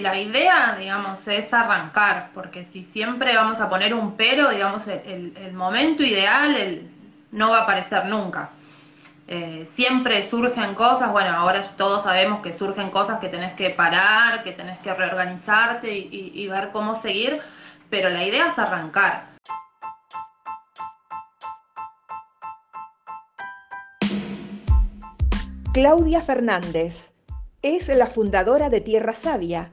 la idea, digamos, es arrancar, porque si siempre vamos a poner un pero, digamos, el, momento ideal no va a aparecer nunca. Eh, siempre surgen cosas, bueno, ahora todos sabemos que surgen cosas que tenés que parar, que tenés que reorganizarte y ver cómo seguir, pero la idea es arrancar. Claudia Fernández es la fundadora de Tierra Sabia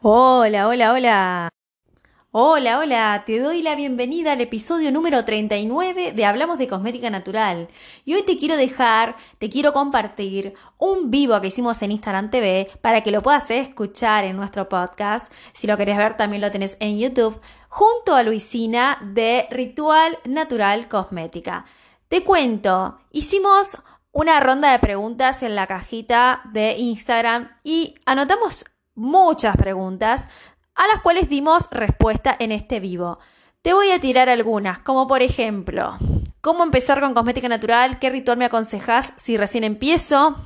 Hola, hola, hola. Hola, hola, te doy la bienvenida al episodio número 39 de Hablamos de Cosmética Natural. Y hoy te quiero dejar, te quiero compartir un vivo que hicimos en Instagram TV para que lo puedas escuchar en nuestro podcast. Si lo querés ver, también lo tenés en YouTube, junto a Luisina de Ritual Natural Cosmética. Te cuento, hicimos una ronda de preguntas en la cajita de Instagram y anotamos muchas preguntas a las cuales dimos respuesta en este vivo. Te voy a tirar algunas, como por ejemplo, ¿cómo empezar con cosmética natural? ¿Qué ritual me aconsejas si recién empiezo?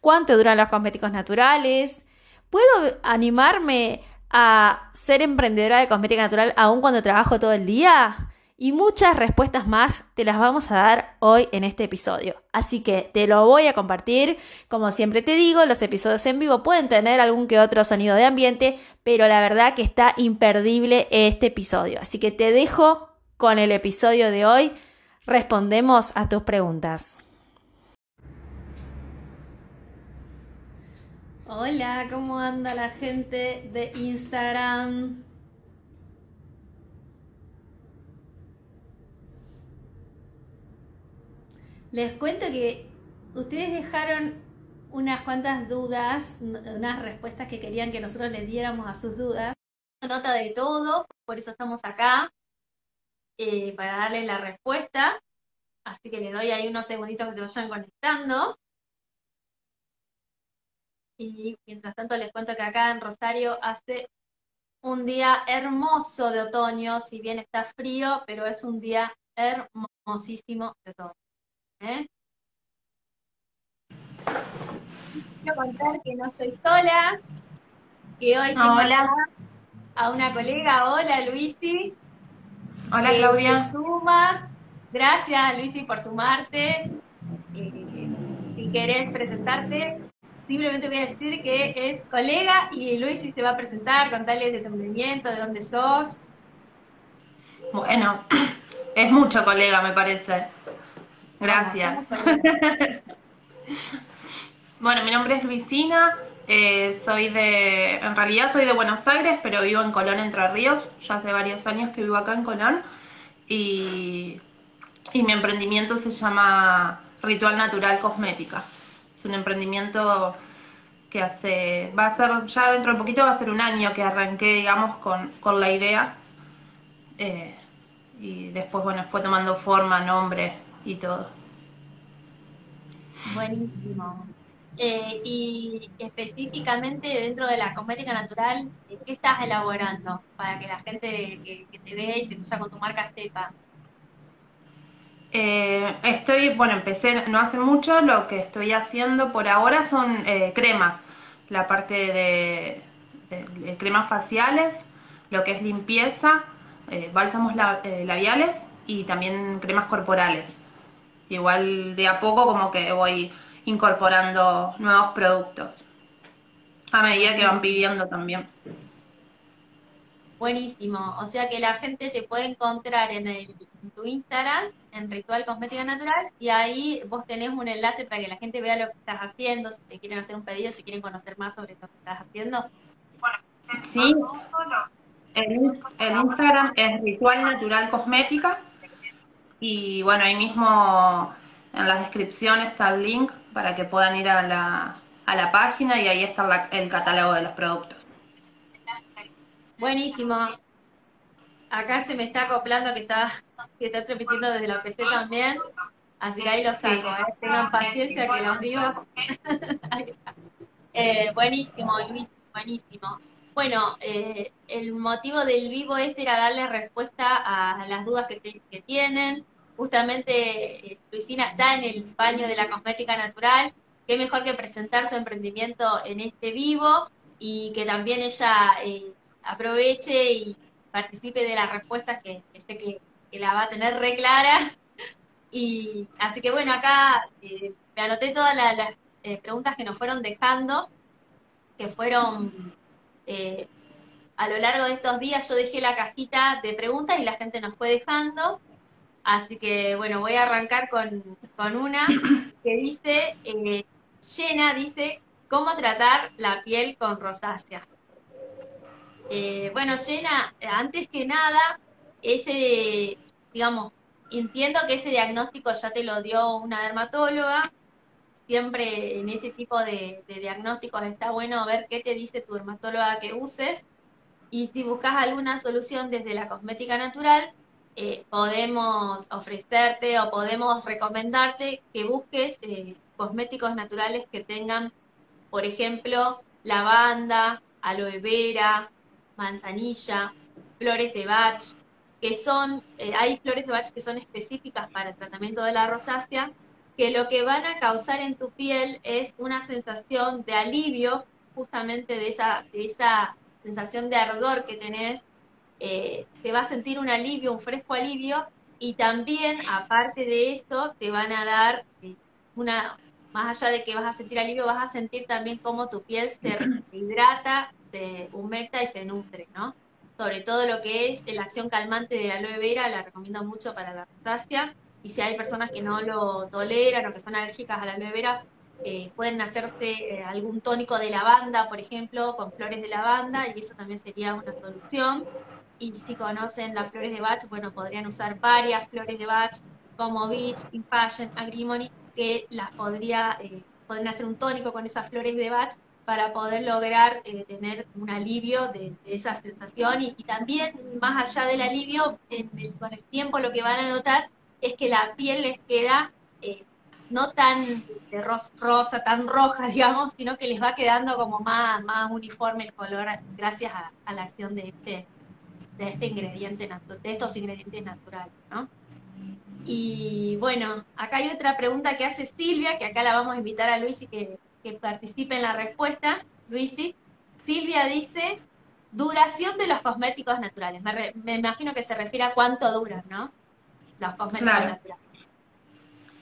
¿Cuánto duran los cosméticos naturales? ¿Puedo animarme a ser emprendedora de cosmética natural aún cuando trabajo todo el día? Y muchas respuestas más te las vamos a dar hoy en este episodio. Así que te lo voy a compartir. Como siempre te digo, los episodios en vivo pueden tener algún que otro sonido de ambiente, pero la verdad que está imperdible este episodio. Así que te dejo con el episodio de hoy. Respondemos a tus preguntas. Hola, ¿cómo anda la gente de Instagram? Les cuento que ustedes dejaron unas cuantas dudas, unas respuestas que querían que nosotros les diéramos a sus dudas. Nota de todo, por eso estamos acá, eh, para darles la respuesta. Así que les doy ahí unos segunditos que se vayan conectando. Y mientras tanto les cuento que acá en Rosario hace un día hermoso de otoño, si bien está frío, pero es un día hermosísimo de otoño. ¿Eh? Quiero contar que no estoy sola, que hoy tengo Hola. a una colega. Hola, Luisi. Hola, Claudia. Suma. Gracias, Luisi, por sumarte. Eh, si querés presentarte, simplemente voy a decir que es colega y Luisi se va a presentar, contarles de tu de dónde sos. Bueno, es mucho colega, me parece. Gracias. bueno, mi nombre es Luisina, eh, soy de, en realidad soy de Buenos Aires, pero vivo en Colón, Entre Ríos, ya hace varios años que vivo acá en Colón, y, y mi emprendimiento se llama Ritual Natural Cosmética. Es un emprendimiento que hace, va a ser, ya dentro de poquito va a ser un año que arranqué, digamos, con, con la idea. Eh, y después, bueno, fue tomando forma, nombre, y todo. Buenísimo. Eh, y específicamente dentro de la cosmética natural, ¿qué estás elaborando para que la gente que, te ve y se cruza con tu marca sepa? Eh, estoy, bueno, empecé no hace mucho, lo que estoy haciendo por ahora son eh, cremas, la parte de, cremas faciales, lo que es limpieza, bálsamos labiales y también cremas corporales. Igual de a poco como que voy incorporando nuevos productos. A medida que van pidiendo también. Buenísimo. O sea que la gente te puede encontrar en, tu Instagram, en Ritual Cosmética Natural, y ahí vos tenés un enlace para que la gente vea lo que estás haciendo, si te quieren hacer un pedido, si quieren conocer más sobre lo que estás haciendo. Sí. El, el Instagram es Ritual Natural Cosmética y bueno, ahí mismo en la descripción está el link para que puedan ir a la, a la página y ahí está el catálogo de los productos. Buenísimo. Acá se me está acoplando que está, que está transmitiendo desde la PC también. Así que ahí lo saco. ¿eh? Tengan paciencia que los vivos. eh, buenísimo, Luis, buenísimo. Bueno, eh, el motivo del vivo este era darle respuesta a las dudas que, que tienen. Justamente eh, Luisina está en el baño de la cosmética natural. Qué mejor que presentar su emprendimiento en este vivo y que también ella eh, aproveche y participe de las respuestas que, sé que, la va a tener re clara. Y así que bueno, acá eh, me anoté todas las, eh, preguntas que nos fueron dejando, que fueron eh, a lo largo de estos días. Yo dejé la cajita de preguntas y la gente nos fue dejando. Así que bueno, voy a arrancar con, con una que dice, llena, dice, ¿cómo tratar la piel con rosácea? Eh, bueno, Jenna, antes que nada, ese, digamos, entiendo que ese diagnóstico ya te lo dio una dermatóloga. Siempre en ese tipo de, diagnósticos está bueno ver qué te dice tu dermatóloga que uses. Y si buscas alguna solución desde la cosmética natural, eh, podemos ofrecerte o podemos recomendarte que busques eh, cosméticos naturales que tengan, por ejemplo, lavanda, aloe vera, manzanilla, flores de Bach, que son, eh, hay flores de Bach que son específicas para el tratamiento de la rosácea, que lo que van a causar en tu piel es una sensación de alivio, justamente de esa, de esa sensación de ardor que tenés, eh, te va a sentir un alivio, un fresco alivio, y también, aparte de esto, te van a dar eh, una, más allá de que vas a sentir alivio, vas a sentir también cómo tu piel se hidrata se humecta y se nutre, ¿no? Sobre todo lo que es la acción calmante de aloe vera, la recomiendo mucho para la rosácea. Y si hay personas que no lo toleran o que son alérgicas a la aloe vera, eh, pueden hacerse eh, algún tónico de lavanda, por ejemplo, con flores de lavanda, y eso también sería una solución. Y si conocen las flores de Bach, bueno, podrían usar varias flores de Bach, como Beach, Impassion, Agrimony, que las podría, eh, podrían hacer un tónico con esas flores de Bach para poder lograr eh, tener un alivio de, esa sensación. Y, también más allá del alivio, con el tiempo lo que van a notar es que la piel les queda eh, no tan de rosa, tan roja, digamos, sino que les va quedando como más, más uniforme el color gracias a, la acción de este, de este ingrediente, de estos ingredientes naturales, ¿no? Y bueno, acá hay otra pregunta que hace Silvia, que acá la vamos a invitar a Luis y que que participe en la respuesta, Luisi. Silvia dice, duración de los cosméticos naturales. Me, imagino que se refiere a cuánto duran, ¿no? Los cosméticos naturales.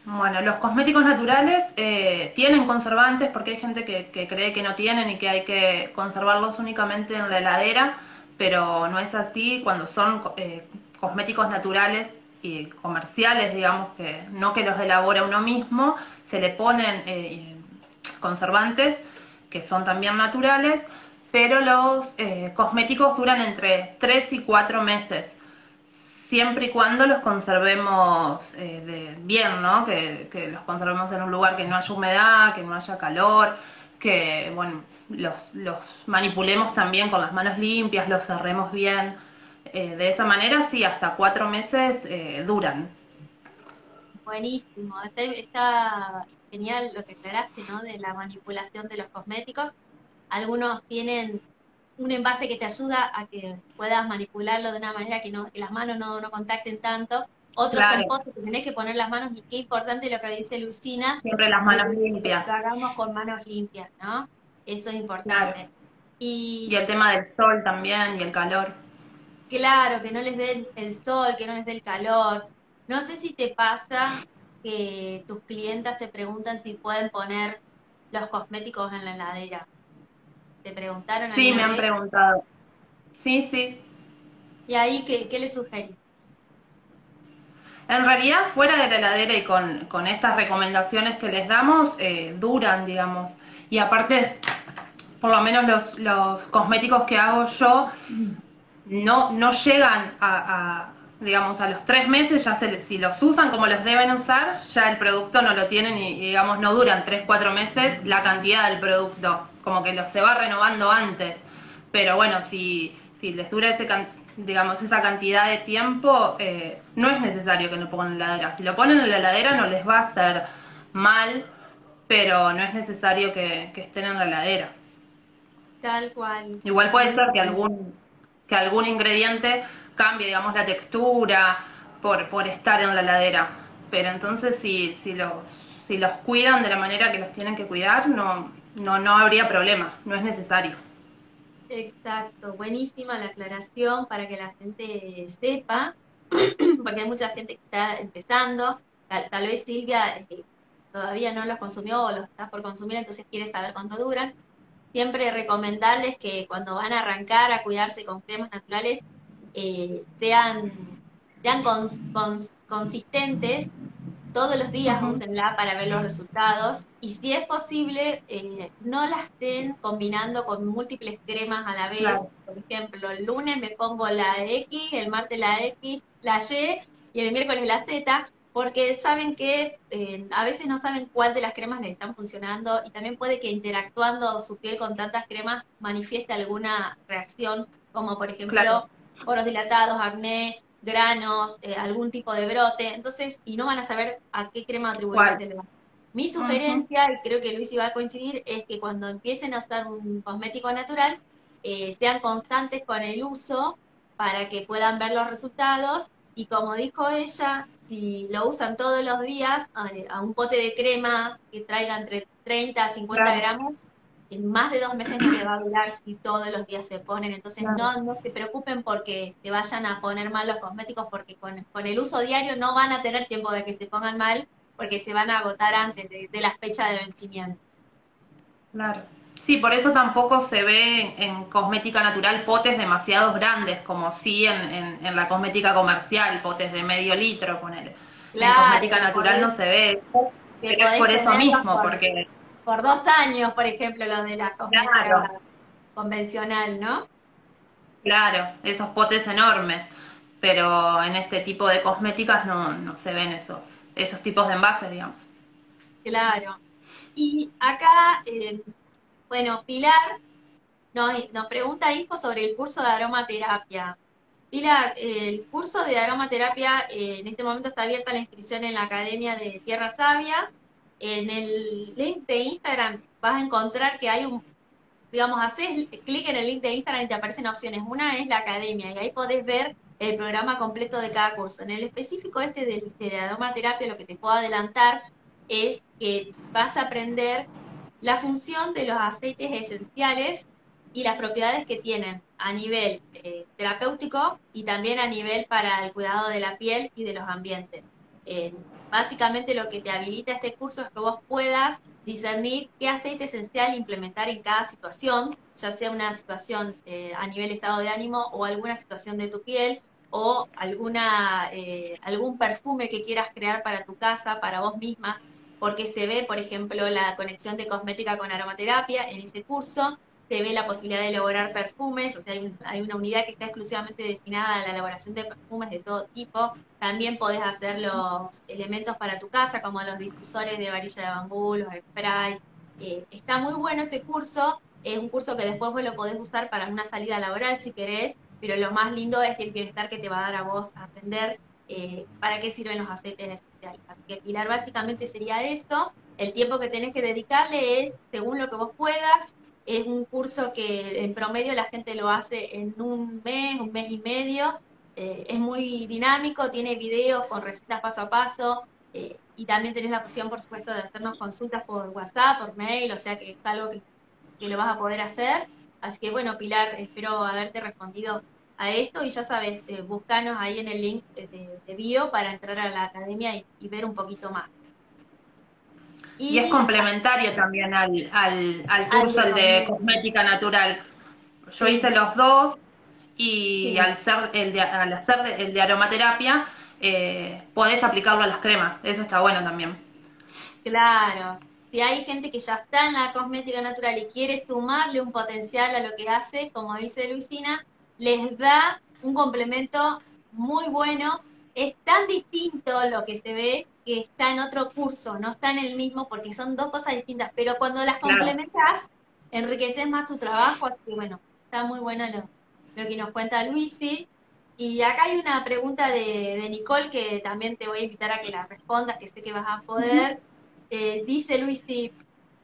Bueno, los cosméticos naturales eh, tienen conservantes porque hay gente que, cree que no tienen y que hay que conservarlos únicamente en la heladera, pero no es así cuando son eh, cosméticos naturales y comerciales, digamos, que no que los elabora uno mismo, se le ponen eh, conservantes, que son también naturales, pero los eh, cosméticos duran entre 3 y 4 meses, siempre y cuando los conservemos bien, ¿no? Que, los conservemos en un lugar que no haya humedad, que no haya calor, que, bueno, los, los manipulemos también con las manos limpias, los cerremos bien. Eh, de esa manera, sí, hasta cuatro meses duran. Buenísimo, está, genial lo que aclaraste, ¿no? De la manipulación de los cosméticos. Algunos tienen un envase que te ayuda a que puedas manipularlo de una manera que, no, las manos no, no contacten tanto. Otros son que tenés que poner las manos y qué importante lo que dice Lucina. Siempre las manos limpias. Lo hagamos con manos limpias, ¿no? Eso es importante. Y, y el tema del sol también y el calor. Claro, que no les dé el sol, que no les dé el calor. No sé si te pasa que tus clientas te preguntan si pueden poner los cosméticos en la heladera. ¿Te preguntaron? Sí, me han preguntado. Sí, sí. ¿Y ahí qué, qué le sugerí? En realidad, fuera de la heladera y con, estas recomendaciones que les damos, eh, duran, digamos. Y aparte, por lo menos los, los cosméticos que hago yo no, no llegan a, digamos, a los tres meses ya se, si los usan como los deben usar, ya el producto no lo tienen y, digamos, no duran tres, cuatro meses la cantidad del producto, como que lo, se va renovando antes. Pero bueno, si, si les dura ese, digamos, esa cantidad de tiempo, eh, no es necesario que lo pongan en la heladera. Si lo ponen en la heladera no les va a hacer mal, pero no es necesario que, que estén en la heladera. Tal cual. Igual puede ser que algún, que algún ingrediente cambie, digamos, la textura por, por estar en la heladera. Pero entonces si, si, los, si los cuidan de la manera que los tienen que cuidar, no, no, no habría problema, no es necesario. Exacto, buenísima la aclaración para que la gente sepa, porque hay mucha gente que está empezando, tal, vez Silvia eh, todavía no los consumió o los está por consumir, entonces quiere saber cuánto duran. Siempre recomendarles que cuando van a arrancar a cuidarse con cremas naturales, eh, sean, sean consistentes, todos los días úsenla para ver los resultados y si es posible, eh, no la estén combinando con múltiples cremas a la vez. Por ejemplo, el lunes me pongo la X, el martes la X, la Y y el miércoles la Z, porque saben que eh, a veces no saben cuál de las cremas les están funcionando y también puede que interactuando su piel con tantas cremas manifieste alguna reacción, como por ejemplo poros dilatados, acné, granos, eh, algún tipo de brote, entonces, y no van a saber a qué crema atribuirse. Mi sugerencia, y creo que Luis iba a coincidir, es que cuando empiecen a usar un cosmético natural, eh, sean constantes con el uso para que puedan ver los resultados. Y como dijo ella, si lo usan todos los días, a, un pote de crema que traiga entre 30 a 50 gramos, más de dos meses no te va a durar si todos los días se ponen. Entonces no, no se preocupen porque te vayan a poner mal los cosméticos, porque con, con, el uso diario no van a tener tiempo de que se pongan mal, porque se van a agotar antes de, la fecha de vencimiento. Claro. Sí, por eso tampoco se ve en, cosmética natural potes demasiado grandes, como sí en, en, la cosmética comercial, potes de medio litro, ponele. en cosmética natural no se ve. Pero es por eso mismo, porque por dos años, por ejemplo, los de la cosmética convencional, ¿no? Claro, esos potes enormes, pero en este tipo de cosméticas no, no se ven esos, esos tipos de envases, digamos. Claro. Y acá, eh, bueno, Pilar nos, nos pregunta info sobre el curso de aromaterapia. Pilar, el curso de aromaterapia eh, en este momento está abierta la inscripción en la Academia de Tierra Sabia en el link de Instagram vas a encontrar que hay un, digamos, haces clic en el link de Instagram y te aparecen opciones. Una es la academia y ahí podés ver el programa completo de cada curso. En el específico este de, de aromaterapia, lo que te puedo adelantar es que vas a aprender la función de los aceites esenciales y las propiedades que tienen a nivel eh, terapéutico y también a nivel para el cuidado de la piel y de los ambientes. Eh, Básicamente lo que te habilita este curso es que vos puedas discernir qué aceite esencial implementar en cada situación, ya sea una situación eh, a nivel estado de ánimo o alguna situación de tu piel o alguna, eh, algún perfume que quieras crear para tu casa, para vos misma, porque se ve, por ejemplo, la conexión de cosmética con aromaterapia en ese curso, se ve la posibilidad de elaborar perfumes, o sea, hay, una unidad que está exclusivamente destinada a la elaboración de perfumes de todo tipo. También podés hacer los elementos para tu casa, como los difusores de varilla de bambú, los spray. Eh, está muy bueno ese curso, es un curso que después vos lo podés usar para una salida laboral si querés, pero lo más lindo es el bienestar que te va a dar a vos a aprender eh, para qué sirven los aceites esenciales. Así que Pilar básicamente sería esto. El tiempo que tenés que dedicarle es según lo que vos puedas, es un curso que en promedio la gente lo hace en un mes, un mes y medio. Eh, es muy dinámico, tiene videos con recetas paso a paso eh, y también tenés la opción, por supuesto, de hacernos consultas por WhatsApp, por mail, o sea que es algo que, lo vas a poder hacer. Así que bueno, Pilar, espero haberte respondido a esto y ya sabes, eh, buscanos ahí en el link de, bio para entrar a la academia y ver un poquito más. Y, es complementario también al, al, al curso, de cosmética natural. Yo hice los dos y al, ser el de, al hacer el de aromaterapia, eh, podés aplicarlo a las cremas. Eso está bueno también. Claro. Si hay gente que ya está en la cosmética natural y quiere sumarle un potencial a lo que hace, como dice Luisina, les da un complemento muy bueno. Es tan distinto lo que se ve que está en otro curso, no está en el mismo porque son dos cosas distintas, pero cuando las complementas, enriqueces más tu trabajo, así que bueno, está muy bueno lo, lo que nos cuenta Luisi. Y acá hay una pregunta de, Nicole que también te voy a invitar a que la respondas, que sé que vas a poder. Eh, dice Luisi,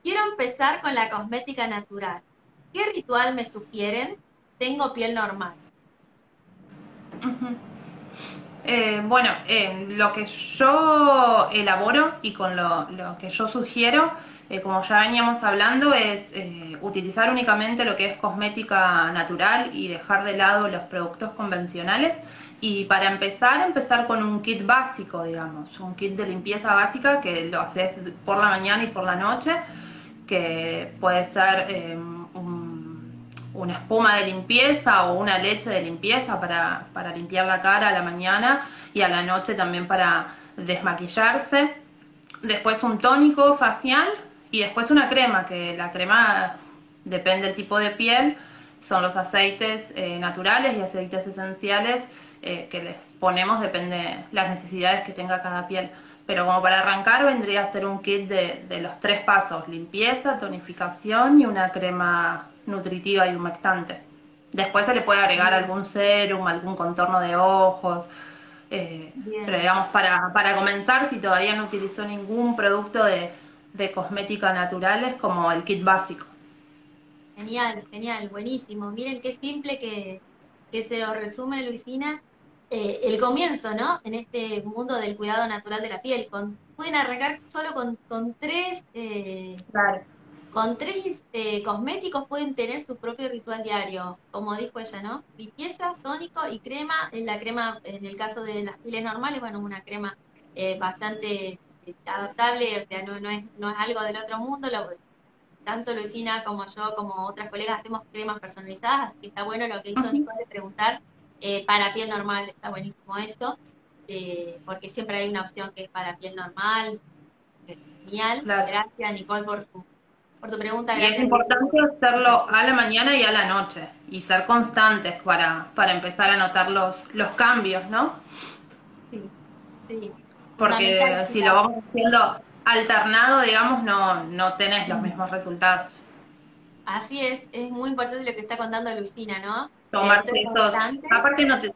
quiero empezar con la cosmética natural. ¿Qué ritual me sugieren? Tengo piel normal. Eh, bueno, eh, lo que yo elaboro y con lo, que yo sugiero eh, como ya veníamos hablando, es eh, utilizar únicamente lo que es cosmética natural y dejar de lado los productos convencionales. Y para empezar, empezar con un kit básico, digamos, un kit de limpieza básica que lo haces por la mañana y por la noche, que puede ser una espuma de limpieza o una leche de limpieza para, para limpiar la cara a la mañana y a la noche también para desmaquillarse. Después un tónico facial y después una crema, que la crema depende del tipo de piel, son los aceites eh, naturales y aceites esenciales eh, que les ponemos, depende las necesidades que tenga cada piel. Pero como para arrancar vendría a ser un kit de, de los tres pasos, limpieza, tonificación y una crema nutritiva y humectante. Después se le puede agregar algún serum, algún contorno de ojos, eh, pero digamos, para, para comenzar, si todavía no utilizó ningún producto de, de cosmética naturales como el kit básico. Genial, genial, buenísimo. Miren qué simple que, se lo resume Luisina. Eh, el comienzo, ¿no? En este mundo del cuidado natural de la piel. Con, pueden arrancar solo con, con tres, eh, con tres eh, cosméticos, pueden tener su propio ritual diario, como dijo ella, ¿no? Limpieza, tónico y crema. En la crema, en el caso de las pieles normales, bueno, una crema bastante adaptable, o sea, no, no, es, no es algo del otro mundo. Lo, tanto Luisina como yo, como otras colegas, hacemos cremas personalizadas, así que está bueno lo que hizo Nicole de preguntar eh, para piel normal, está buenísimo esto, eh, porque siempre hay una opción que es para piel normal. Genial, gracias Nicole por tu, por tu pregunta. Y es importante hacerlo a la mañana y a la noche, y ser constantes para, para empezar a notar los, los cambios, ¿no? Sí, sí porque si lo vamos haciendo alternado, digamos, no, no tenés los mismos resultados. Así es, es muy importante lo que está contando Lucina, ¿no? Tomarse estos, aparte no te,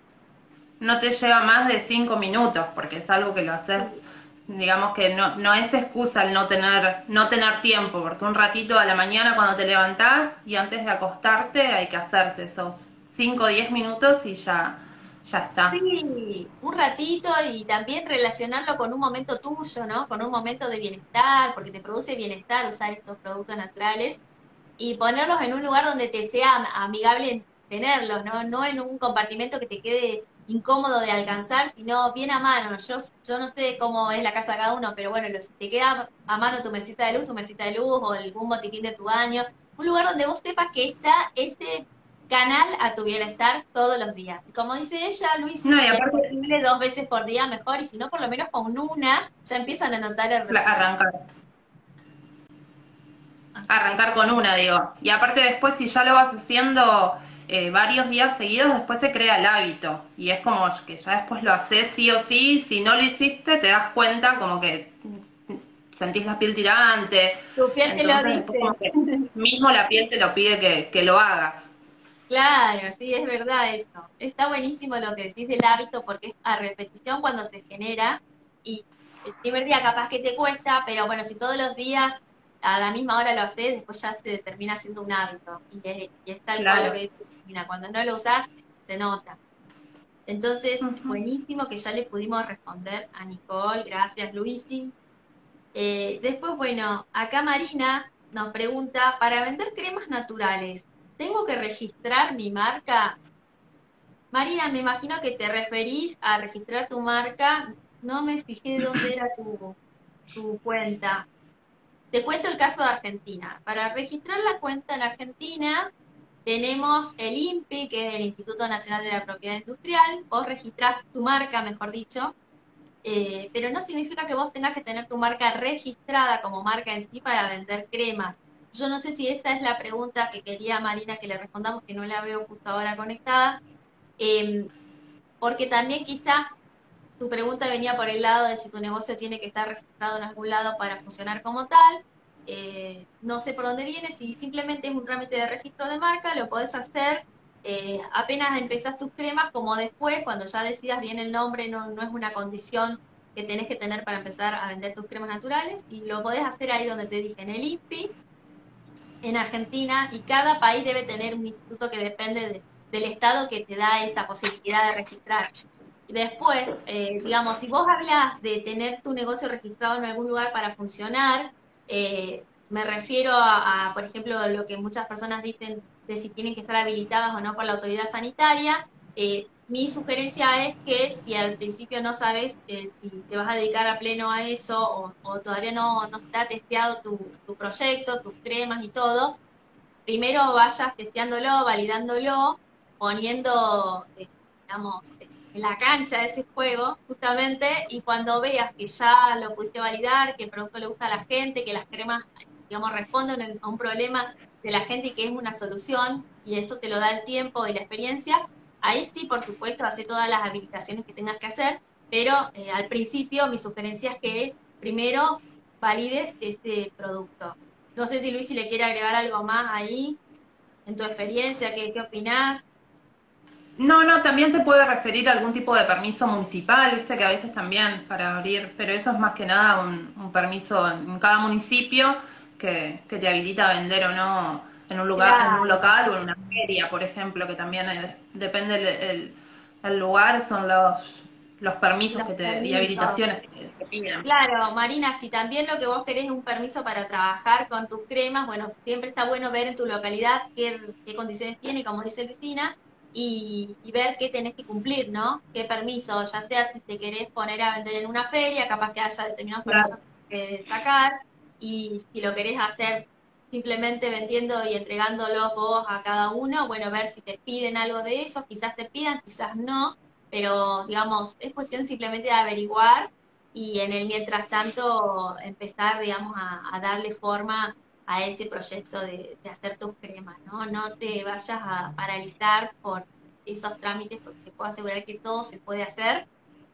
no te lleva más de cinco minutos, porque es algo que lo haces, digamos que no, no es excusa el no tener, no tener tiempo, porque un ratito a la mañana cuando te levantás y antes de acostarte hay que hacerse esos cinco o diez minutos y ya ya está. Sí, un ratito y también relacionarlo con un momento tuyo, ¿no? Con un momento de bienestar, porque te produce bienestar usar estos productos naturales y ponerlos en un lugar donde te sea amigable tenerlos, ¿no? No en un compartimento que te quede incómodo de alcanzar, sino bien a mano. Yo, yo no sé cómo es la casa de cada uno, pero bueno, si te queda a mano tu mesita de luz, tu mesita de luz o algún botiquín de tu baño, un lugar donde vos sepas que está ese canal a tu bienestar todos los días. Como dice ella, Luis, no, posible dos veces por día mejor, y si no, por lo menos con una, ya empiezan a notar el resultado. Arrancar. Arrancar con una, digo. Y aparte después, si ya lo vas haciendo eh, varios días seguidos, después se crea el hábito. Y es como que ya después lo haces sí o sí, si no lo hiciste, te das cuenta como que sentís la piel tirante. Tu piel te lo dice. mismo la piel te lo pide que, que lo hagas. Claro, sí, es verdad eso. Está buenísimo lo que decís del hábito porque es a repetición cuando se genera y el primer día capaz que te cuesta, pero bueno, si todos los días a la misma hora lo haces, después ya se termina siendo un hábito. Y es, y tal cual lo que cuando no lo usás, se nota. Entonces, buenísimo que ya le pudimos responder a Nicole, gracias Luisi. Eh, después, bueno, acá Marina nos pregunta, para vender cremas naturales, ¿tengo que registrar mi marca? Marina, me imagino que te referís a registrar tu marca. No me fijé dónde era tu, tu cuenta. Te cuento el caso de Argentina. Para registrar la cuenta en Argentina tenemos el INPI, que es el Instituto Nacional de la Propiedad Industrial. Vos registrás tu marca, mejor dicho, eh, pero no significa que vos tengas que tener tu marca registrada como marca en sí para vender cremas. Yo no sé si esa es la pregunta que quería Marina que le respondamos, que no la veo justo ahora conectada. Em, porque también quizá tu pregunta venía por el lado de si tu negocio tiene que estar registrado en algún lado para funcionar como tal. Eh, no sé por dónde viene, si simplemente es un trámite de registro de marca, lo podés hacer eh, apenas empezás tus cremas, como después, cuando ya decidas bien el nombre, no, no es una condición que tenés que tener para empezar a vender tus cremas naturales, y lo podés hacer ahí donde te dije, en el INPI, en Argentina, y cada país debe tener un instituto que depende del estado que te da esa posibilidad de registrar. Y después, eh, digamos, si vos hablas de tener tu negocio registrado en algún lugar para funcionar, eh, me refiero a, por ejemplo, lo que muchas personas dicen de si tienen que estar habilitadas o no por la autoridad sanitaria. Eh, mi sugerencia es que si al principio no sabes eh, si te vas a dedicar a pleno a eso o, todavía no, está testeado tu, tu, proyecto, tus cremas y todo, primero vayas testeándolo, validándolo, poniendo, eh, digamos, la cancha de ese juego, justamente, y cuando veas que ya lo pudiste validar, que el producto le gusta a la gente, que las cremas digamos, responden a un problema de la gente y que es una solución, y eso te lo da el tiempo y la experiencia, ahí sí, por supuesto, hace todas las habilitaciones que tengas que hacer, pero eh, al principio mi sugerencia es que primero valides este producto. No sé si Luis, si le quiere agregar algo más ahí, en tu experiencia, ¿qué, qué opinás? No, no, también se puede referir a algún tipo de permiso municipal, viste que a veces también para abrir, pero eso es más que nada un, un permiso en cada municipio que, te habilita a vender o no en un lugar, en un local o en una feria, por ejemplo, que también depende el, lugar, son los los permisos que te, y habilitaciones que te piden. Claro, Marina, si también lo que vos querés es un permiso para trabajar con tus cremas, bueno, siempre está bueno ver en tu localidad qué, qué condiciones tiene, como dice Cristina, y, y, ver qué tenés que cumplir, ¿no? Qué permiso, ya sea si te querés poner a vender en una feria, capaz que haya determinados permisos que sacar, y si lo querés hacer simplemente vendiendo y entregándolo vos a cada uno, bueno, ver si te piden algo de eso, quizás te pidan, quizás no, pero digamos, es cuestión simplemente de averiguar y en el mientras tanto empezar, digamos, a, darle forma a ese proyecto de, hacer tus cremas, ¿no? No te vayas a paralizar por esos trámites porque te puedo asegurar que todo se puede hacer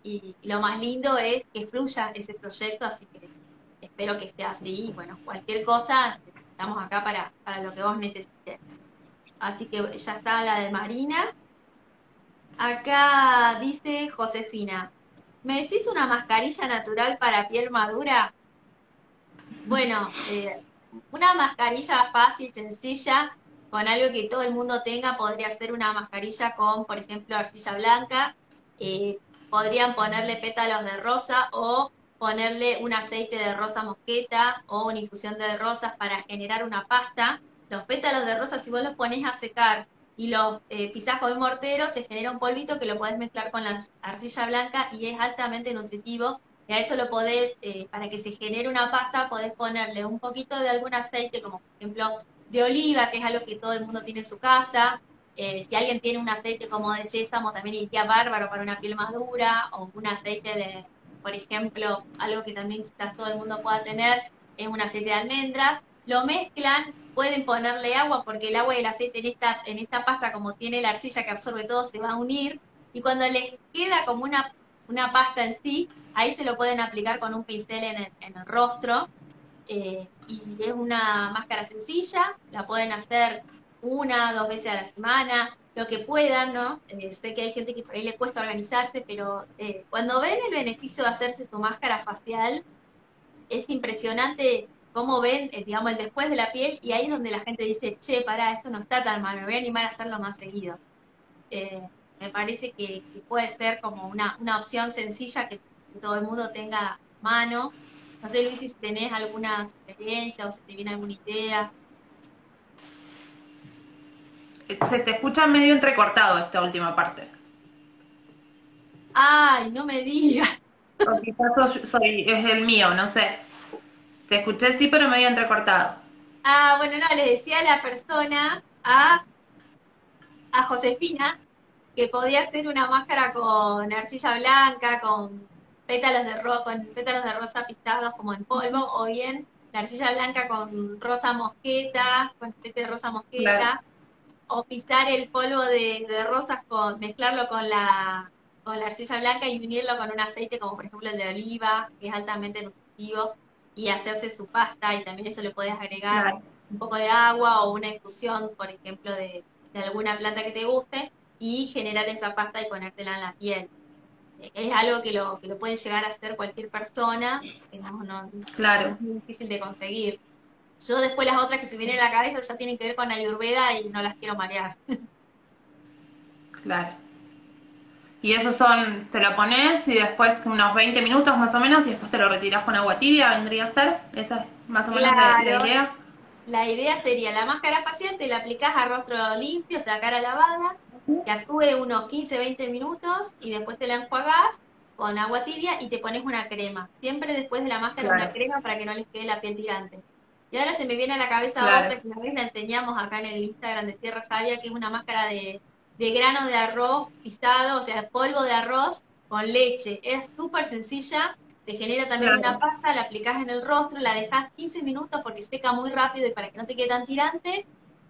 y lo más lindo es que fluya ese proyecto, así que espero que esté así. Y bueno, cualquier cosa, estamos acá para, para lo que vos necesites. Así que ya está la de Marina. Acá dice Josefina, ¿me decís una mascarilla natural para piel madura? Bueno, eh, una mascarilla fácil, sencilla, con algo que todo el mundo tenga, podría ser una mascarilla con, por ejemplo, arcilla blanca. Eh, podrían ponerle pétalos de rosa o ponerle un aceite de rosa mosqueta o una infusión de rosas para generar una pasta. Los pétalos de rosa, si vos los pones a secar y los eh, pisás con un mortero, se genera un polvito que lo podés mezclar con la arcilla blanca y es altamente nutritivo. Y a eso lo podés, eh, para que se genere una pasta, podés ponerle un poquito de algún aceite, como por ejemplo de oliva, que es algo que todo el mundo tiene en su casa. Eh, si alguien tiene un aceite como de sésamo, también iría bárbaro para una piel más dura, o un aceite de, por ejemplo, algo que también quizás todo el mundo pueda tener, es un aceite de almendras, lo mezclan, pueden ponerle agua porque el agua y el aceite en esta, en esta pasta, como tiene la arcilla que absorbe todo, se va a unir y cuando les queda como una, una pasta en sí, ahí se lo pueden aplicar con un pincel en el, rostro eh, y es una máscara sencilla, la pueden hacer una, dos veces a la semana, lo que puedan, ¿no? Eh, sé que hay gente que por ahí le cuesta organizarse, pero eh, cuando ven el beneficio de hacerse su máscara facial, es impresionante cómo ven, digamos, el después de la piel y ahí es donde la gente dice, che, pará, esto no está tan mal, me voy a animar a hacerlo más seguido. Me parece que, puede ser como una, una opción sencilla que, todo el mundo tenga mano. No sé, Luis, si tenés alguna experiencia o si te viene alguna idea. Se te escucha medio entrecortado esta última parte. Ay, no me digas. O quizás soy, es el mío, no sé. Te escuché sí, pero medio entrecortado. Ah, bueno, no, le decía a la persona, a, a Josefina, que podía hacer una máscara con arcilla blanca, con pétalos de ro con pétalos de rosa pistados como en polvo, o bien la arcilla blanca con rosa mosqueta, con aceite de rosa mosqueta o pisar el polvo de, rosas, con mezclarlo con la con la arcilla blanca y unirlo con un aceite como por ejemplo el de oliva, que es altamente nutritivo, y hacerse su pasta y también eso le puedes agregar un poco de agua o una infusión, por ejemplo, de, alguna planta que te guste y generar esa pasta y ponértela en la piel. Es algo que lo, que lo puede llegar a hacer cualquier persona, no, claro. es muy difícil de conseguir. Yo después las otras que se vienen a la cabeza ya tienen que ver con ayurveda y no las quiero marear. Claro. Y eso son, te lo pones y después unos 20 minutos más o menos y después te lo retiras con agua tibia, vendría a ser. Esa es más o menos la, idea. La idea sería la máscara facial, te la aplicás a rostro limpio, o sea, cara lavada, que actúe unos 15-20 minutos y después te la enjuagás con agua tibia y te pones una crema. Siempre después de la máscara una crema para que no les quede la piel tirante. Y ahora se me viene a la cabeza otra que una vez la enseñamos acá en el Instagram de Tierra Sabia, que es una máscara de de grano de arroz pisado, o sea, polvo de arroz con leche. Es súper sencilla, te genera también una pasta, la aplicas en el rostro, la dejas 15 minutos porque seca muy rápido y para que no te quede tan tirante,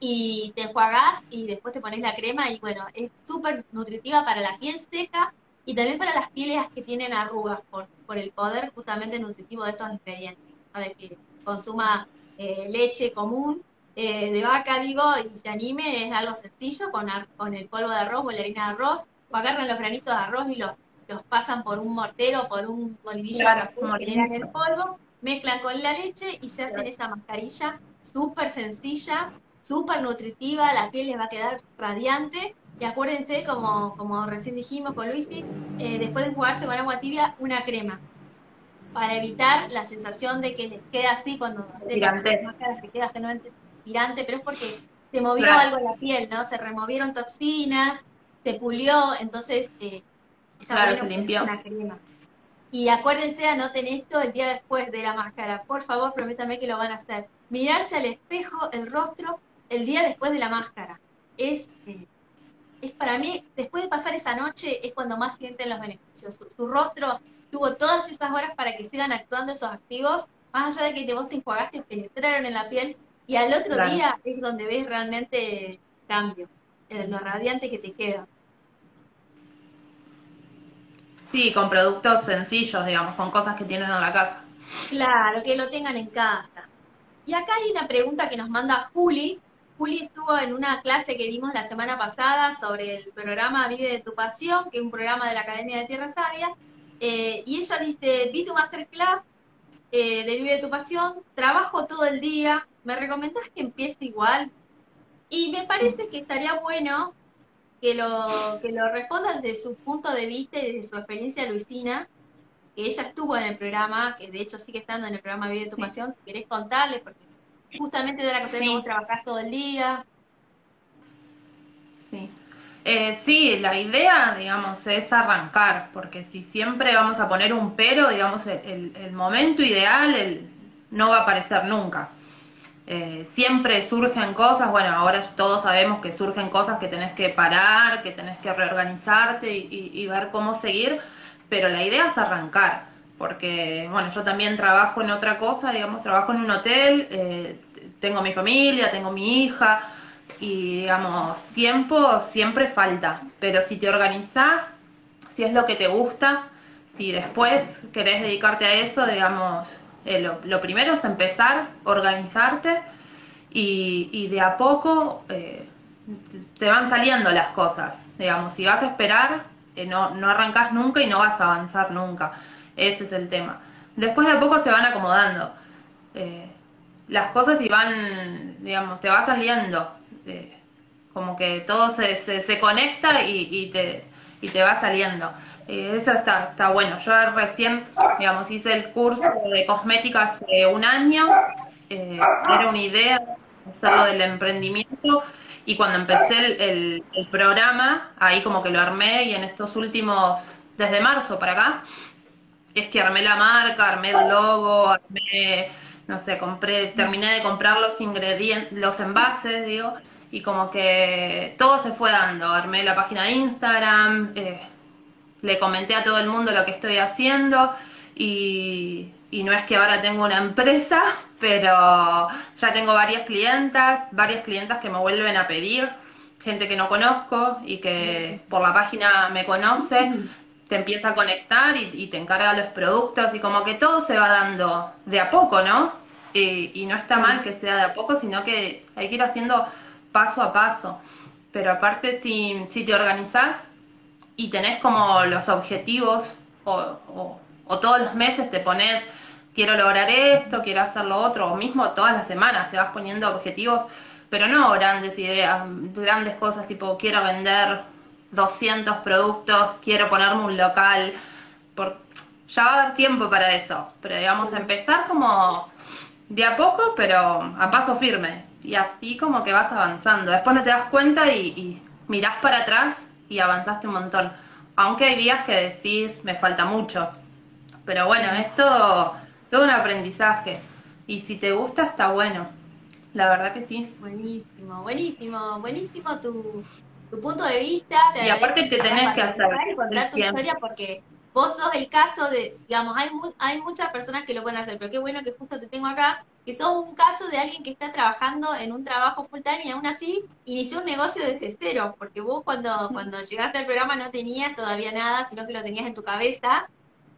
y te enjuagas y después te pones la crema y bueno, es súper nutritiva para la piel seca y también para las pieles que tienen arrugas por, por el poder justamente nutritivo de estos ingredientes. Para que consuma eh, leche común eh, de vaca, digo, y se anime, es algo sencillo, con, con el polvo de arroz o la harina de arroz, o agarran los granitos de arroz y los, los pasan por un mortero, por un molinillo que generan el polvo, mezclan con la leche y se hacen esa mascarilla súper sencilla, súper nutritiva, la piel les va a quedar radiante. Y acuérdense, como, como recién dijimos con Luisi, eh, después de jugarse con agua tibia, una crema para evitar la sensación de que les queda así cuando la máscara se queda generalmente pero es porque se movió algo en la piel, ¿no? Se removieron toxinas, se pulió, entonces eh, claro, se limpió. Una crema. Y acuérdense, anoten esto el día después de la máscara. Por favor, prométame que lo van a hacer. Mirarse al espejo, el rostro, el día después de la máscara. Es, eh, es para mí, después de pasar esa noche, es cuando más sienten los beneficios. Su, rostro tuvo todas esas horas para que sigan actuando esos activos, más allá de que te, vos te enjuagaste, penetraron en la piel, y al otro día es donde ves realmente cambio, en lo radiante que te queda. Sí, con productos sencillos, digamos, con cosas que tienen en la casa. Claro, que lo tengan en casa. Y acá hay una pregunta que nos manda Juli. Juli estuvo en una clase que dimos la semana pasada sobre el programa Vive de tu Pasión, que es un programa de la Academia de Tierra Sabia. Eh, y ella dice, vi tu masterclass eh, de Vive de tu Pasión, trabajo todo el día, ¿me recomendás que empiece igual? Y me parece que estaría bueno que lo, que lo responda desde su punto de vista y desde su experiencia Luisina, que ella estuvo en el programa, que de hecho sigue estando en el programa Vive tu Pasión, si querés contarle, porque justamente de la que sí. vos trabajás todo el día. Sí. Eh, sí, la idea, digamos, es arrancar, porque si siempre vamos a poner un pero, digamos, el, el momento ideal el, no va a aparecer nunca. Eh, siempre surgen cosas, bueno, ahora todos sabemos que surgen cosas que tenés que parar, que tenés que reorganizarte y, ver cómo seguir, pero la idea es arrancar, porque, bueno, yo también trabajo en otra cosa, digamos, trabajo en un hotel, eh, tengo mi familia, tengo mi hija, y, digamos, tiempo siempre falta, pero si te organizás, si es lo que te gusta, si después querés dedicarte a eso, digamos, eh, lo, primero es empezar, organizarte y, de a poco eh, te van saliendo las cosas. Digamos, si vas a esperar, eh, no, no arrancas nunca y no vas a avanzar nunca. Ese es el tema. Después de poco se van acomodando. las cosas y van, digamos, te va saliendo. como que todo se, se, conecta y, y, te, y te va saliendo. Eh, eso está, está bueno. Yo recién, digamos, hice el curso de cosmética hace un año. Eh, era una idea hacerlo del emprendimiento. Y cuando empecé el, el, programa, ahí como que lo armé y en estos últimos, desde marzo para acá, es que armé la marca, armé el logo, armé, no sé, compré, terminé de comprar los ingredientes, los envases, digo, y como que todo se fue dando. Armé la página de Instagram, eh, le comenté a todo el mundo lo que estoy haciendo y, no es que ahora tengo una empresa, pero ya tengo varias clientas, varias clientas que me vuelven a pedir, gente que no conozco y que por la página me conoce, te empieza a conectar y, te encarga los productos y como que todo se va dando de a poco, ¿no? y no está mal que sea de a poco, sino que hay que ir haciendo paso a paso. Pero aparte, si, si te organizás y tenés como los objetivos o, o, todos los meses te pones, quiero lograr esto, quiero hacer lo otro, o mismo todas las semanas te vas poniendo objetivos, pero no grandes ideas, grandes cosas tipo quiero vender 200 productos, quiero ponerme un local, por, ya va a dar tiempo para eso, pero digamos empezar como de a poco, pero a paso firme, y así como que vas avanzando, después no te das cuenta y, y mirás para atrás y avanzaste un montón. Aunque hay días que decís, me falta mucho. Pero bueno, es todo, todo un aprendizaje. Y si te gusta, está bueno. La verdad que sí. Buenísimo, buenísimo, buenísimo tu, tu punto de vista. y aparte te tenés que hacer. Y contar tu historia porque vos sos el caso de, digamos, hay, hay muchas personas que lo pueden hacer, pero qué bueno que justo te tengo acá, que sos un caso de alguien que está trabajando en un trabajo full time y aún así inició un negocio desde cero, porque vos cuando, cuando llegaste al programa no tenías todavía nada, sino que lo tenías en tu cabeza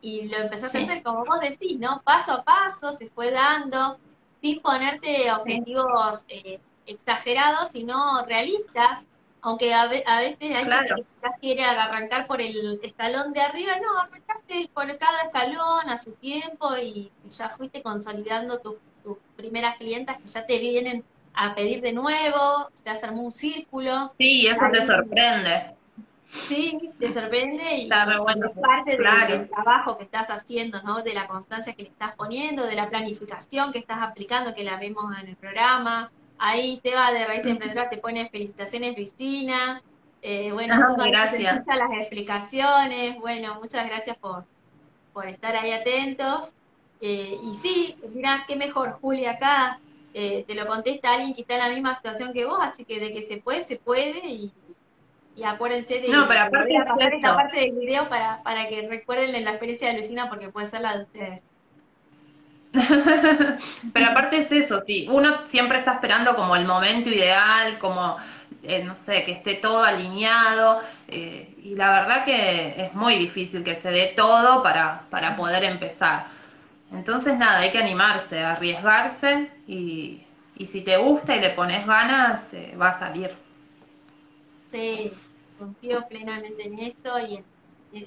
y lo empezaste a hacer como vos decís, ¿no? Paso a paso, se fue dando, sin ponerte objetivos eh, exagerados, sino realistas, aunque a, veces hay gente que quiere arrancar por el escalón de arriba, no, arrancaste por cada escalón a su tiempo y, ya fuiste consolidando tus, primeras clientas que ya te vienen a pedir de nuevo, se hace un círculo. Sí, eso te sorprende. Sí, te sorprende y es parte del, trabajo que estás haciendo, ¿no? De la constancia que le estás poniendo, de la planificación que estás aplicando, que la vemos en el programa, Ahí Seba de Raíces Emprendedoras te pone felicitaciones, Cristina. Eh, bueno, gracias. las explicaciones. Bueno, muchas gracias por, por estar ahí atentos. Eh, y sí, mira, qué mejor, Julia, acá eh, te lo contesta alguien que está en la misma situación que vos, así que de que se puede, se puede. Y, y acuérdense de, no, pero aparte esta parte del video para, para que recuerden la experiencia de Lucina, porque puede ser la de ustedes. Pero aparte es eso, sí, uno siempre está esperando como el momento ideal, como, eh, no sé, que esté todo alineado, eh, y la verdad que es muy difícil que se dé todo para, para poder empezar. Entonces nada, hay que animarse, arriesgarse, y, y si te gusta y le pones ganas, eh, va a salir. Sí, confío plenamente en esto y en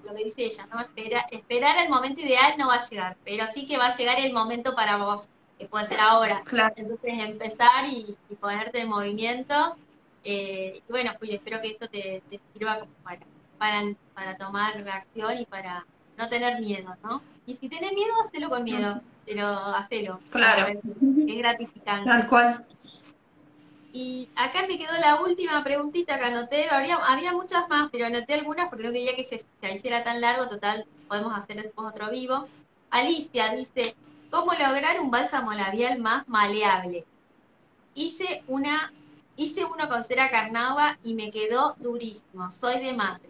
lo que dice ella, ¿no? Espera, esperar el momento ideal no va a llegar, pero sí que va a llegar el momento para vos, que puede ser ahora. Claro. Entonces empezar y, ponerte en movimiento. Eh, y bueno, Julio, espero que esto te, sirva para, para, para tomar acción y para no tener miedo, ¿no? Y si tenés miedo, hacelo con miedo, pero hacelo. Claro. Es gratificante. Tal cual. Y acá me quedó la última preguntita que anoté. Había, había muchas más, pero anoté algunas porque no quería que se, hiciera tan largo. Total, podemos hacer después otro vivo. Alicia dice, ¿cómo lograr un bálsamo labial más maleable? Hice una, hice uno con cera carnauba y me quedó durísimo. Soy de madre.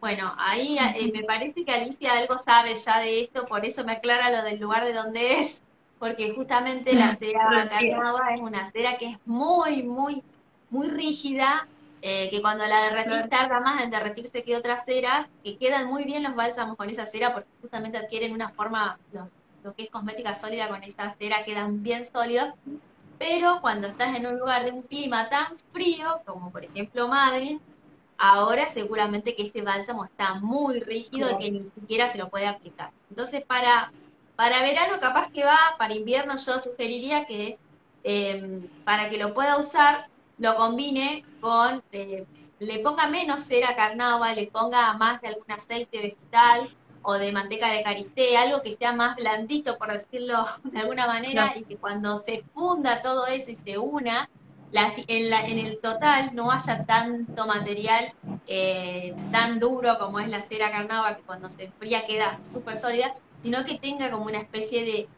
Bueno, ahí eh, me parece que Alicia algo sabe ya de esto, por eso me aclara lo del lugar de donde es porque justamente la cera carnauba es una cera que es muy, muy, muy rígida, eh, que cuando la derretís tarda más en derretirse que otras ceras, que quedan muy bien los bálsamos con esa cera porque justamente adquieren una forma, lo, que es cosmética sólida con esa cera quedan bien sólidos, pero cuando estás en un lugar de un clima tan frío, como por ejemplo Madrid, ahora seguramente que ese bálsamo está muy rígido y que ni siquiera se lo puede aplicar. Entonces, para para verano capaz que va, para invierno yo sugeriría que em, para que lo pueda usar, lo combine con, eh, le ponga menos cera carnauba, le ponga más de algún aceite vegetal o de manteca de karité, algo que sea más blandito, por decirlo de alguna manera, y que cuando se funda todo eso y se una, en, en, el total no haya tanto material eh, tan duro como es la cera carnauba, que cuando se enfría queda súper sólida, sino que tenga como una especie de,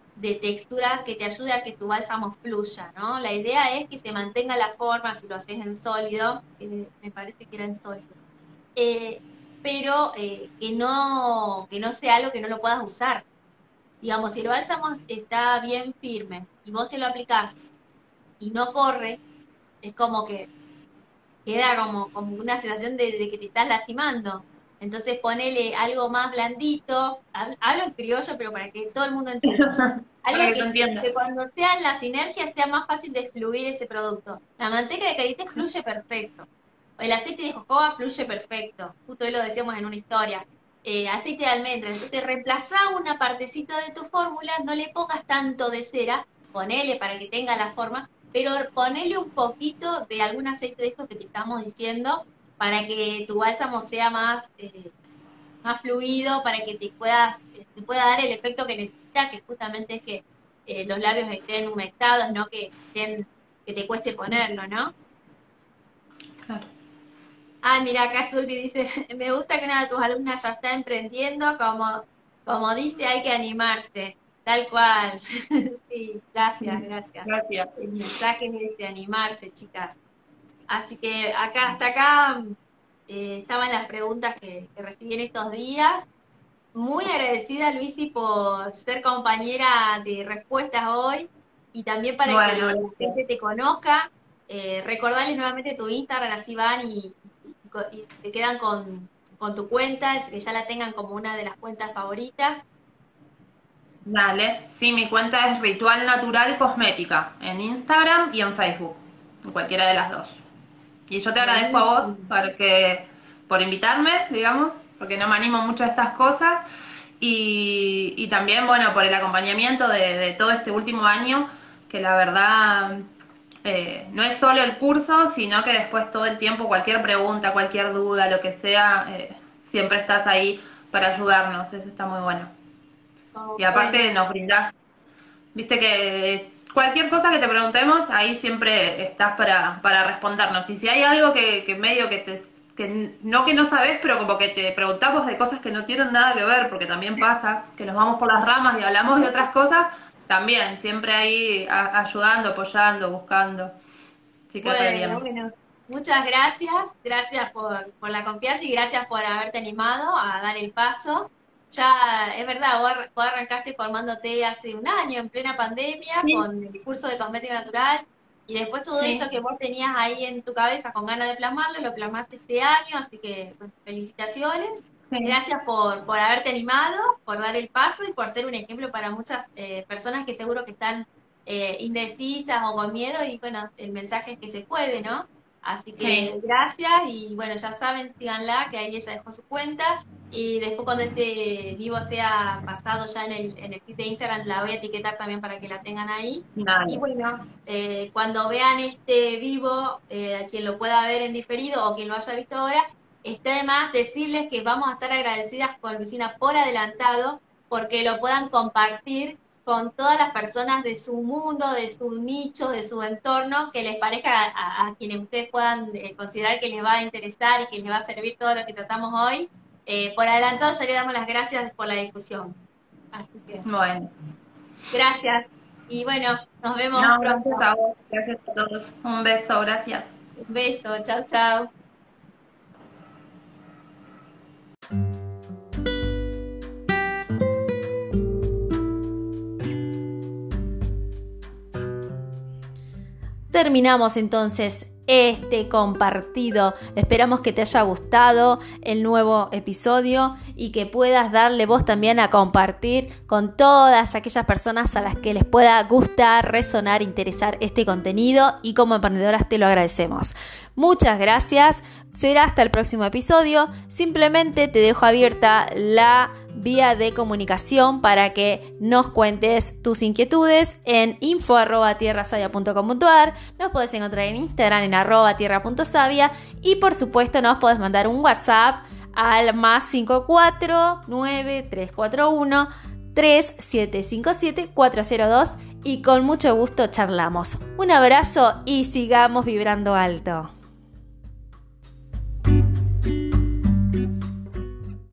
textura que te ayude a que tu bálsamo fluya, ¿no? La idea es que se mantenga la forma, si lo haces en sólido, me parece que era en sólido, eh, pero eh, que, no, que no sea algo que no lo puedas usar. Digamos, si el bálsamo está bien firme y vos te lo aplicás y no corre, es como que queda como, como una sensación de, de que te estás lastimando. Entonces ponele algo más blandito, hablo en criollo, pero para que todo el mundo entienda. Algo que, cuando sean las sinergias sea más fácil de fluir ese producto. La manteca de carité fluye perfecto. El aceite de jojoba fluye perfecto. Justo hoy lo decíamos en una historia. Eh, aceite de almendra. Entonces reemplaza una partecita de tu fórmula, no le pongas tanto de cera, ponele para que tenga la forma, pero ponele un poquito de algún aceite de estos que te estamos diciendo para que tu bálsamo sea más, eh, más fluido, para que te puedas, te pueda dar el efecto que necesitas, que justamente es que eh, los labios estén humectados, no que estén, que te cueste ponerlo, ¿no? Claro. Ah, mira, acá Zulbi dice, me gusta que una de tus alumnas ya está emprendiendo, como, como dice, hay que animarse. Tal cual. sí, gracias, gracias. Gracias. El mensaje es de animarse, chicas. Así que acá, hasta acá eh, estaban las preguntas que, recibí en estos días. Muy agradecida, Luisi, por ser compañera de respuestas hoy y también para que la gente te conozca. Eh, recordarles nuevamente tu Instagram, así van y, y te quedan con, con tu cuenta, que ya la tengan como una de las cuentas favoritas. Dale, sí, mi cuenta es Ritual Natural Cosmética, en Instagram y en Facebook, en cualquiera de las dos. Y yo te agradezco a vos porque, por invitarme, digamos, porque no me animo mucho a estas cosas. Y, y también, bueno, por el acompañamiento de, todo este último año, que la verdad eh, no es solo el curso, sino que después todo el tiempo, cualquier pregunta, cualquier duda, lo que sea, eh, siempre estás ahí para ayudarnos. Eso está muy bueno y aparte nos brindás, viste que cualquier cosa que te preguntemos, ahí siempre estás para, para respondernos. Y si hay algo que, que medio que te que no que no sabes, pero como que te preguntamos de cosas que no tienen nada que ver, porque también pasa que nos vamos por las ramas y hablamos de otras cosas, también, siempre ahí ayudando, apoyando, buscando. Así que bueno, Muchas gracias, gracias por, por la confianza y gracias por haberte animado a dar el paso ya es verdad, vos, arrancaste formándote hace un año en plena pandemia con el curso de cosmética natural y después todo eso que vos tenías ahí en tu cabeza con ganas de plasmarlo, lo plasmaste este año, así que felicitaciones. Gracias por, por haberte animado, por dar el paso y por ser un ejemplo para muchas eh, personas que seguro que están eh, indecisas o con miedo y bueno, el mensaje es que se puede, ¿no? Así que gracias y bueno, ya saben, síganla, que ahí ella dejó su cuenta. Y después cuando este vivo sea pasado ya en el, en el feed de Instagram la voy a etiquetar también para que la tengan ahí. Y bueno, eh, cuando vean este vivo, eh, quien lo pueda ver en diferido o quien lo haya visto ahora, está además decirles que vamos a estar agradecidas con Vicina por adelantado porque lo puedan compartir con todas las personas de su mundo, de su nicho, de su entorno, que les parezca a, quienes ustedes puedan eh, considerar que les va a interesar y que les va a servir todo lo que tratamos hoy. Eh, por adelantado ya le damos las gracias por la discusión. Así que. Bueno. Gracias. Y bueno, nos vemos pronto. Gracias a vos, gracias a todos. Un beso, gracias. Un beso, chao, chao. Terminamos entonces este compartido. Esperamos que te haya gustado el nuevo episodio y que puedas darle voz también a compartir con todas aquellas personas a las que les pueda gustar, resonar, interesar este contenido y como emprendedoras te lo agradecemos. Muchas gracias. Será hasta el próximo episodio. Simplemente te dejo abierta la vía de comunicación para que nos cuentes tus inquietudes en info.tierrasavia.com.ar. Nos puedes encontrar en Instagram en arroba tierra.savia y por supuesto nos puedes mandar un WhatsApp al más 549 341 3757 402 y con mucho gusto charlamos. Un abrazo y sigamos vibrando alto.